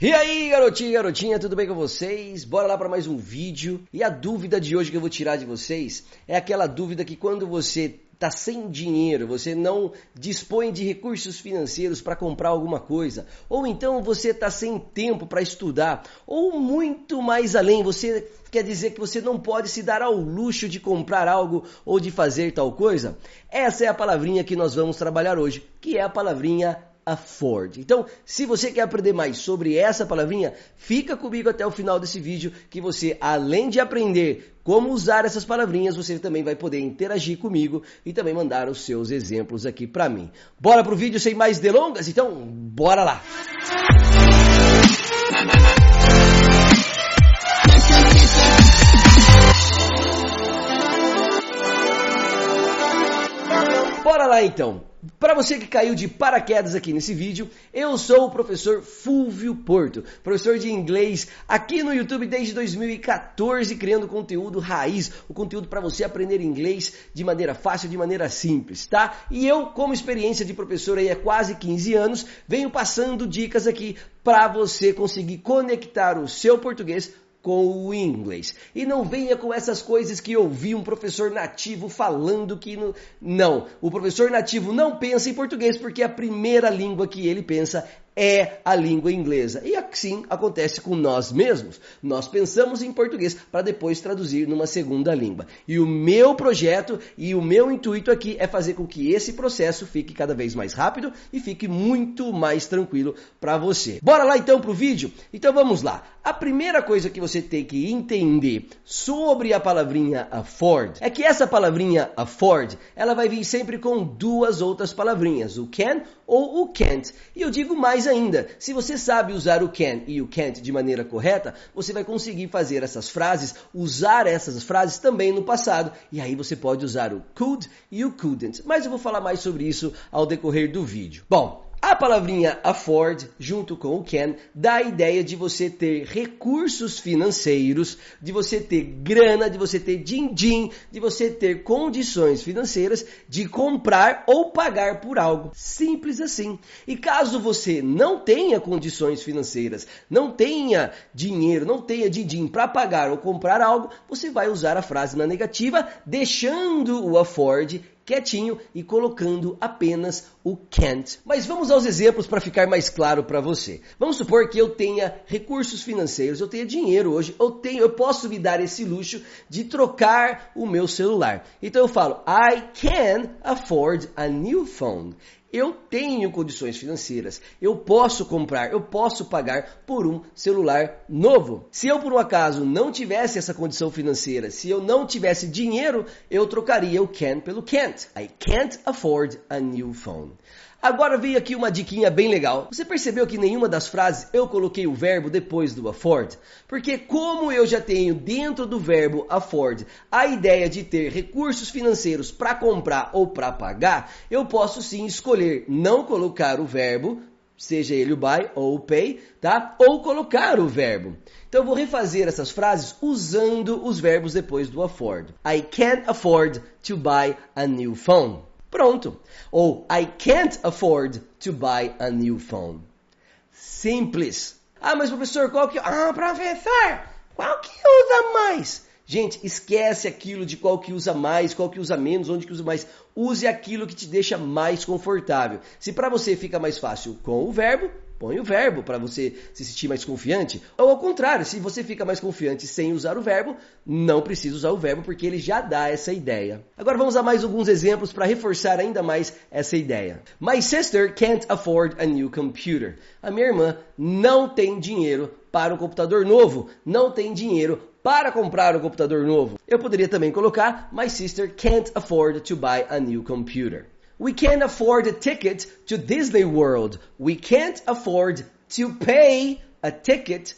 E aí, garotinho e garotinha, tudo bem com vocês? Bora lá para mais um vídeo. E a dúvida de hoje que eu vou tirar de vocês é aquela dúvida que quando você tá sem dinheiro, você não dispõe de recursos financeiros para comprar alguma coisa, ou então você tá sem tempo para estudar, ou muito mais além, você quer dizer que você não pode se dar ao luxo de comprar algo ou de fazer tal coisa? Essa é a palavrinha que nós vamos trabalhar hoje, que é a palavrinha afford. Então, se você quer aprender mais sobre essa palavrinha, fica comigo até o final desse vídeo que você, além de aprender como usar essas palavrinhas, você também vai poder interagir comigo e também mandar os seus exemplos aqui para mim. Bora pro vídeo sem mais delongas? Então, bora lá! Bora lá então! Para você que caiu de paraquedas aqui nesse vídeo, eu sou o professor Fulvio Porto, professor de inglês aqui no YouTube desde 2014, criando conteúdo raiz, o conteúdo para você aprender inglês de maneira fácil, de maneira simples, tá? E eu, como experiência de professor aí há quase 15 anos, venho passando dicas aqui para você conseguir conectar o seu português com o inglês. E não venha com essas coisas que eu vi um professor nativo falando que não. Não, o professor nativo não pensa em português porque a primeira língua que ele pensa é a língua inglesa. E assim acontece com nós mesmos. Nós pensamos em português para depois traduzir numa segunda língua. E o meu projeto e o meu intuito aqui é fazer com que esse processo fique cada vez mais rápido e fique muito mais tranquilo para você. Bora lá então pro vídeo? Então vamos lá. A primeira coisa que você tem que entender sobre a palavrinha afford é que essa palavrinha afford, ela vai vir sempre com duas outras palavrinhas, o can ou o can't. E eu digo mais ainda, se você sabe usar o can e o can't de maneira correta, você vai conseguir fazer essas frases, usar essas frases também no passado. E aí você pode usar o could e o couldn't. Mas eu vou falar mais sobre isso ao decorrer do vídeo. Bom, a palavrinha afford, junto com o can, dá a ideia de você ter recursos financeiros, de você ter grana, de você ter din-din, de você ter condições financeiras de comprar ou pagar por algo. Simples assim. E caso você não tenha condições financeiras, não tenha dinheiro, não tenha din-din para pagar ou comprar algo, você vai usar a frase na negativa, deixando o afford quietinho e colocando apenas o can't. Mas vamos aos exemplos para ficar mais claro para você. Vamos supor que eu tenha recursos financeiros, eu tenha dinheiro hoje, eu tenho, eu posso me dar esse luxo de trocar o meu celular. Então eu falo I can afford a new phone. Eu tenho condições financeiras, eu posso comprar, eu posso pagar por um celular novo. Se eu por um acaso não tivesse essa condição financeira, se eu não tivesse dinheiro, eu trocaria o can pelo can't. I can't afford a new phone. Agora veio aqui uma diquinha bem legal. Você percebeu que nenhuma das frases eu coloquei o verbo depois do afford? Porque como eu já tenho dentro do verbo afford a ideia de ter recursos financeiros para comprar ou para pagar, eu posso sim escolher não colocar o verbo, seja ele o buy ou o pay, tá? Ou colocar o verbo. Então eu vou refazer essas frases usando os verbos depois do afford. I can't afford to buy a new phone. Pronto. Ou I can't afford to buy a new phone. Simples. Ah, mas professor, qual que... Ah, professor, qual que usa mais? Gente, esquece aquilo de qual que usa mais, qual que usa menos, onde que usa mais. Use aquilo que te deixa mais confortável. Se para você fica mais fácil com o verbo, Põe o verbo para você se sentir mais confiante. Ou ao contrário, se você fica mais confiante sem usar o verbo, não precisa usar o verbo porque ele já dá essa ideia. Agora vamos a mais alguns exemplos para reforçar ainda mais essa ideia. My sister can't afford a new computer. A minha irmã não tem dinheiro para um computador novo, não tem dinheiro para comprar um computador novo. Eu poderia também colocar My sister can't afford to buy a new computer. We can't afford a ticket to Disney World. We can't afford to pay a ticket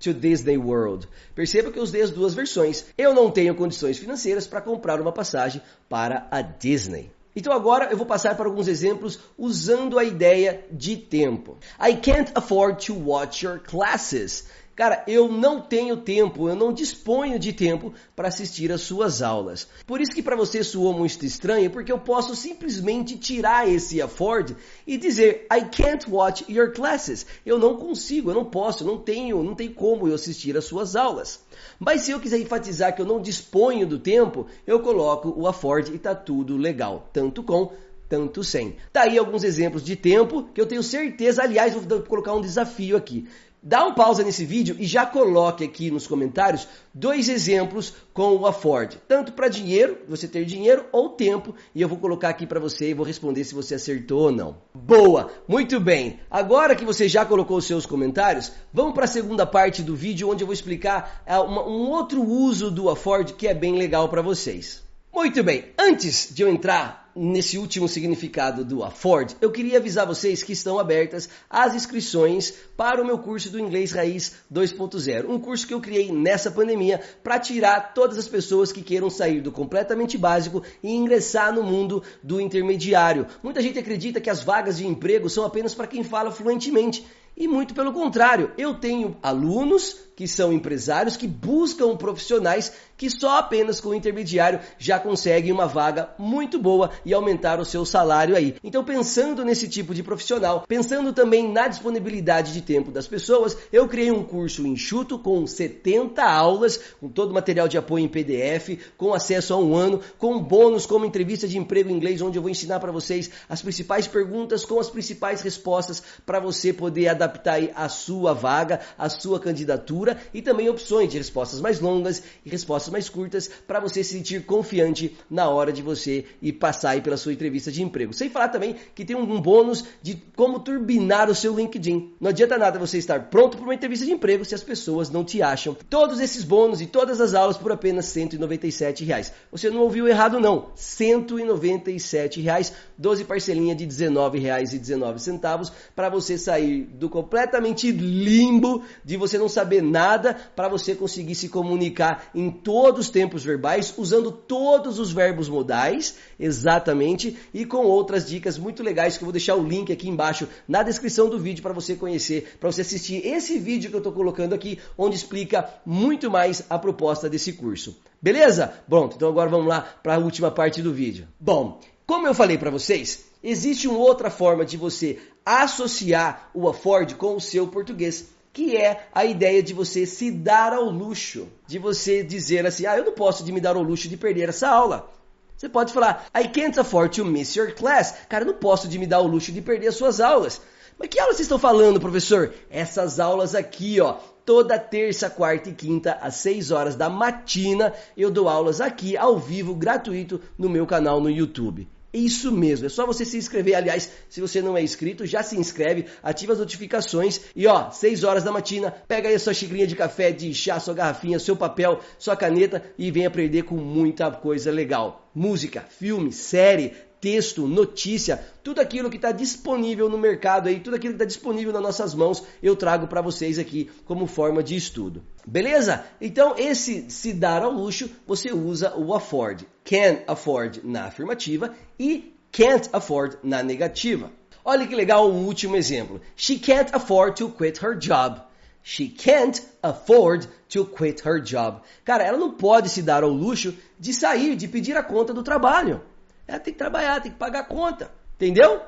to Disney World. Perceba que eu usei as duas versões. Eu não tenho condições financeiras para comprar uma passagem para a Disney. Então agora eu vou passar para alguns exemplos usando a ideia de tempo. I can't afford to watch your classes. Cara, eu não tenho tempo, eu não disponho de tempo para assistir às suas aulas. Por isso que para você soou muito estranho, porque eu posso simplesmente tirar esse afford e dizer I can't watch your classes. Eu não consigo, eu não posso, não tenho, não tem como eu assistir às suas aulas. Mas se eu quiser enfatizar que eu não disponho do tempo, eu coloco o afford e tá tudo legal, tanto com tanto sem. Tá aí alguns exemplos de tempo que eu tenho certeza, aliás, vou colocar um desafio aqui. Dá um pausa nesse vídeo e já coloque aqui nos comentários dois exemplos com o Afford. Tanto para dinheiro, você ter dinheiro, ou tempo. E eu vou colocar aqui para você e vou responder se você acertou ou não. Boa! Muito bem! Agora que você já colocou os seus comentários, vamos para a segunda parte do vídeo onde eu vou explicar é, um outro uso do Afford que é bem legal para vocês. Muito bem, antes de eu entrar nesse último significado do afford, eu queria avisar vocês que estão abertas as inscrições para o meu curso do Inglês Raiz 2.0. Um curso que eu criei nessa pandemia para tirar todas as pessoas que queiram sair do completamente básico e ingressar no mundo do intermediário. Muita gente acredita que as vagas de emprego são apenas para quem fala fluentemente. E muito pelo contrário, eu tenho alunos que são empresários que buscam profissionais que só apenas com o intermediário já conseguem uma vaga muito boa e aumentar o seu salário aí. Então, pensando nesse tipo de profissional, pensando também na disponibilidade de tempo das pessoas, eu criei um curso enxuto com 70 aulas, com todo o material de apoio em PDF, com acesso a um ano, com bônus como entrevista de emprego em inglês, onde eu vou ensinar para vocês as principais perguntas com as principais respostas para você poder adaptar a sua vaga, a sua candidatura e também opções de respostas mais longas e respostas mais curtas para você se sentir confiante na hora de você ir passar aí pela sua entrevista de emprego. Sem falar também que tem um bônus de como turbinar o seu LinkedIn. Não adianta nada você estar pronto para uma entrevista de emprego se as pessoas não te acham. Todos esses bônus e todas as aulas por apenas 197 reais. Você não ouviu errado não, 197 reais, 12 parcelinhas de R$ 19,19 para você sair do completamente limbo de você não saber nada para você conseguir se comunicar em todos os tempos verbais, usando todos os verbos modais, exatamente, e com outras dicas muito legais que eu vou deixar o link aqui embaixo na descrição do vídeo para você conhecer, para você assistir esse vídeo que eu estou colocando aqui, onde explica muito mais a proposta desse curso. Beleza? Bom, então agora vamos lá para a última parte do vídeo. Bom, como eu falei para vocês, existe uma outra forma de você associar o Afford com o seu português que é a ideia de você se dar ao luxo, de você dizer assim: "Ah, eu não posso de me dar ao luxo de perder essa aula". Você pode falar: "I can't afford to miss your class". Cara, eu não posso de me dar ao luxo de perder as suas aulas. Mas que aulas vocês estão falando, professor? Essas aulas aqui, ó, toda terça, quarta e quinta às 6 horas da matina, eu dou aulas aqui ao vivo, gratuito no meu canal no YouTube. Isso mesmo, é só você se inscrever. Aliás, se você não é inscrito, já se inscreve, ativa as notificações e ó, 6 horas da matina, pega aí a sua xicrinha de café, de chá, sua garrafinha, seu papel, sua caneta e vem aprender com muita coisa legal. Música, filme, série, texto, notícia, tudo aquilo que está disponível no mercado aí, tudo aquilo que está disponível nas nossas mãos, eu trago para vocês aqui como forma de estudo. Beleza? Então, esse se dar ao luxo, você usa o afford. Can afford na afirmativa e can't afford na negativa. Olha que legal um último exemplo. She can't afford to quit her job. She can't afford to quit her job. Cara, ela não pode se dar ao luxo de sair, de pedir a conta do trabalho. Ela tem que trabalhar, tem que pagar a conta. Entendeu?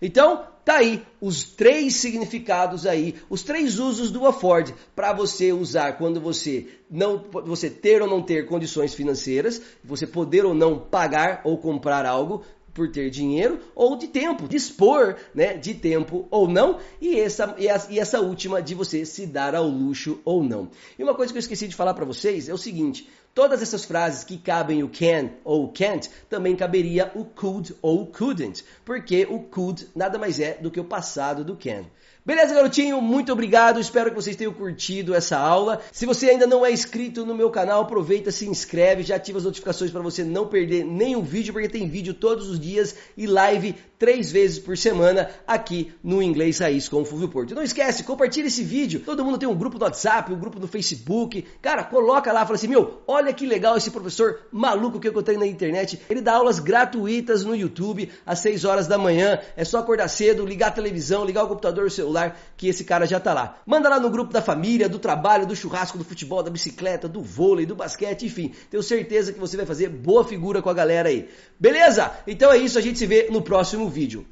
Então, tá aí os três significados aí, os três usos do afford para você usar quando você não você ter ou não ter condições financeiras, você poder ou não pagar ou comprar algo por ter dinheiro ou de tempo, dispor né, de tempo ou não, e essa, e, essa última de você se dar ao luxo ou não. E uma coisa que eu esqueci de falar para vocês é o seguinte: Todas essas frases que cabem o can ou can't, também caberia o could ou couldn't, porque o could nada mais é do que o passado do can. Beleza, garotinho? Muito obrigado. Espero que vocês tenham curtido essa aula. Se você ainda não é inscrito no meu canal, aproveita, se inscreve, já ativa as notificações para você não perder nenhum vídeo, porque tem vídeo todos os dias e live três vezes por semana aqui no Inglês Raiz com o Fulvio Porto. Não esquece, compartilha esse vídeo. Todo mundo tem um grupo no WhatsApp, um grupo no Facebook. Cara, coloca lá, fala assim, meu, olha Olha que legal esse professor maluco que eu encontrei na internet. Ele dá aulas gratuitas no YouTube às 6 horas da manhã. É só acordar cedo, ligar a televisão, ligar o computador, o celular, que esse cara já tá lá. Manda lá no grupo da família, do trabalho, do churrasco, do futebol, da bicicleta, do vôlei, do basquete, enfim. Tenho certeza que você vai fazer boa figura com a galera aí. Beleza? Então é isso, a gente se vê no próximo vídeo.